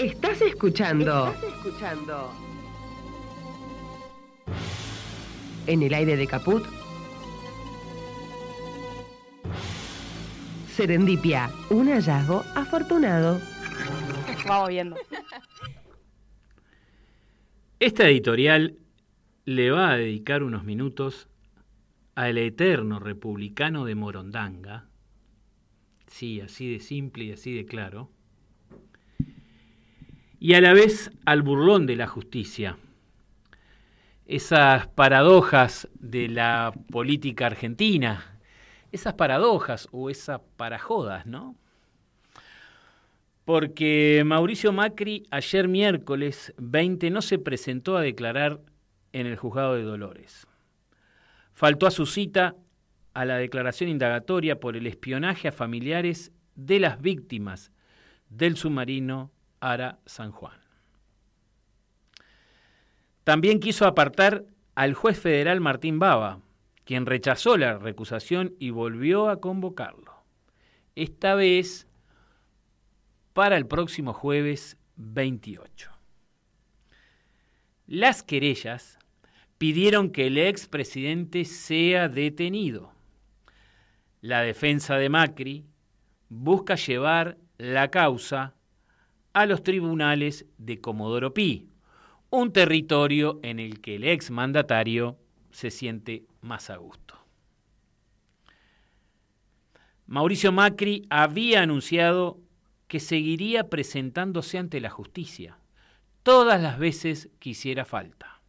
Estás escuchando. Estás escuchando. En el aire de Caput. Serendipia, un hallazgo afortunado. Vamos viendo. Esta editorial le va a dedicar unos minutos al eterno republicano de Morondanga, sí, así de simple y así de claro, y a la vez al burlón de la justicia. Esas paradojas de la política argentina, esas paradojas o esas parajodas, ¿no? Porque Mauricio Macri ayer miércoles 20 no se presentó a declarar en el juzgado de Dolores. Faltó a su cita a la declaración indagatoria por el espionaje a familiares de las víctimas del submarino Ara San Juan. También quiso apartar al juez federal Martín Baba, quien rechazó la recusación y volvió a convocarlo. Esta vez para el próximo jueves 28. Las querellas pidieron que el expresidente sea detenido. La defensa de Macri busca llevar la causa a los tribunales de Comodoro Pi, un territorio en el que el exmandatario se siente más a gusto. Mauricio Macri había anunciado que seguiría presentándose ante la justicia todas las veces que hiciera falta.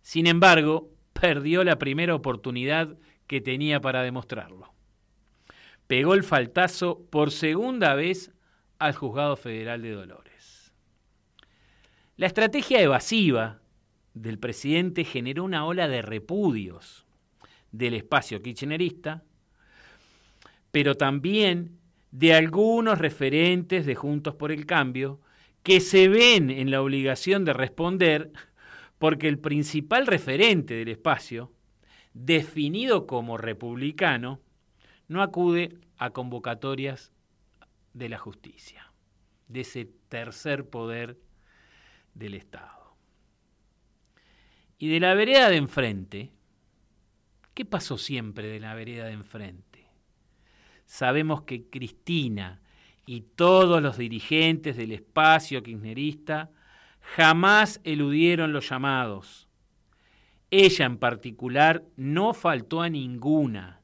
Sin embargo, perdió la primera oportunidad que tenía para demostrarlo. Pegó el faltazo por segunda vez al Juzgado Federal de Dolores. La estrategia evasiva del presidente generó una ola de repudios del espacio kirchnerista, pero también de algunos referentes de Juntos por el Cambio que se ven en la obligación de responder porque el principal referente del espacio, definido como republicano, no acude a convocatorias de la justicia, de ese tercer poder del Estado. Y de la vereda de enfrente, ¿qué pasó siempre de la vereda de enfrente? Sabemos que Cristina y todos los dirigentes del espacio kirchnerista jamás eludieron los llamados. Ella en particular no faltó a ninguna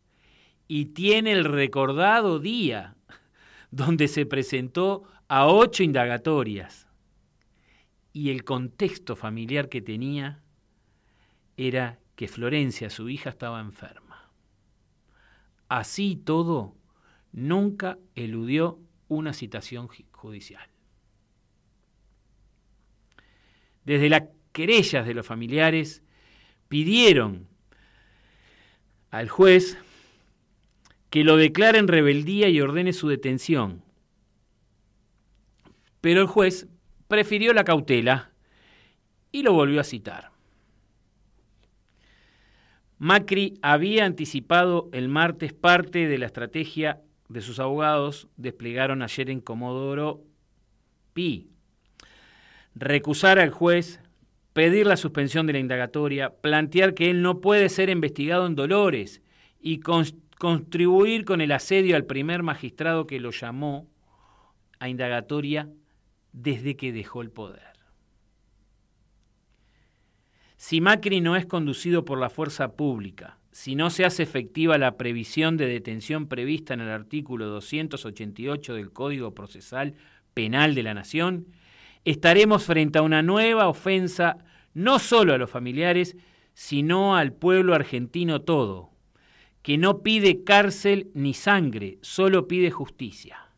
y tiene el recordado día donde se presentó a ocho indagatorias. Y el contexto familiar que tenía era que Florencia, su hija, estaba enferma. Así todo, nunca eludió una citación judicial. desde las querellas de los familiares, pidieron al juez que lo declare en rebeldía y ordene su detención. Pero el juez prefirió la cautela y lo volvió a citar. Macri había anticipado el martes parte de la estrategia de sus abogados desplegaron ayer en Comodoro Pi, recusar al juez, pedir la suspensión de la indagatoria, plantear que él no puede ser investigado en Dolores y contribuir con el asedio al primer magistrado que lo llamó a indagatoria desde que dejó el poder. Si Macri no es conducido por la fuerza pública, si no se hace efectiva la previsión de detención prevista en el artículo 288 del Código Procesal Penal de la Nación, estaremos frente a una nueva ofensa no solo a los familiares, sino al pueblo argentino todo, que no pide cárcel ni sangre, solo pide justicia.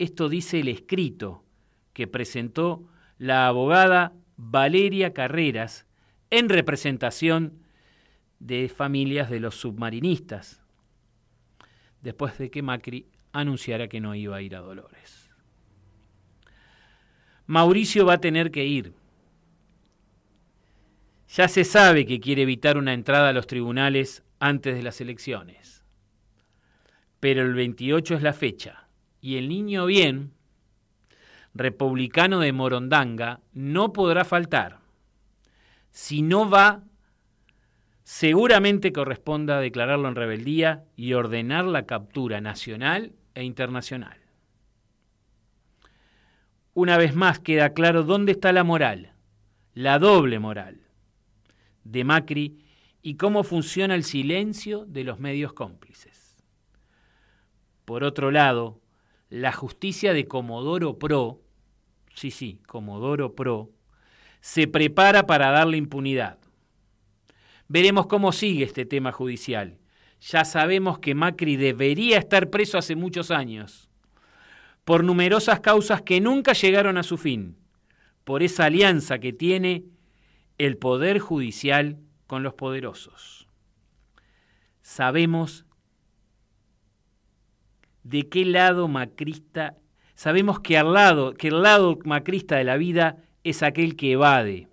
Esto dice el escrito que presentó la abogada Valeria Carreras en representación de familias de los submarinistas, después de que Macri anunciara que no iba a ir a Dolores. Mauricio va a tener que ir. Ya se sabe que quiere evitar una entrada a los tribunales antes de las elecciones. Pero el 28 es la fecha y el niño bien republicano de Morondanga, no podrá faltar. Si no va, seguramente corresponda declararlo en rebeldía y ordenar la captura nacional e internacional. Una vez más queda claro dónde está la moral, la doble moral de Macri y cómo funciona el silencio de los medios cómplices. Por otro lado, la justicia de Comodoro Pro, sí, sí, Comodoro Pro, se prepara para darle impunidad. Veremos cómo sigue este tema judicial. Ya sabemos que Macri debería estar preso hace muchos años, por numerosas causas que nunca llegaron a su fin, por esa alianza que tiene el Poder Judicial con los poderosos. Sabemos de qué lado macrista, sabemos que, al lado, que el lado macrista de la vida es aquel que evade.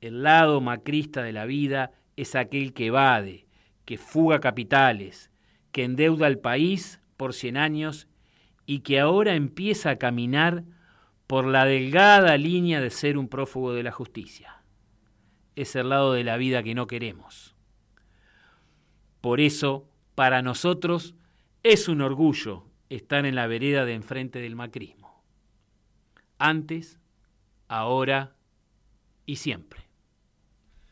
El lado macrista de la vida es aquel que evade, que fuga capitales, que endeuda al país por 100 años y que ahora empieza a caminar por la delgada línea de ser un prófugo de la justicia es el lado de la vida que no queremos. Por eso, para nosotros, es un orgullo estar en la vereda de enfrente del macrismo. Antes, ahora y siempre.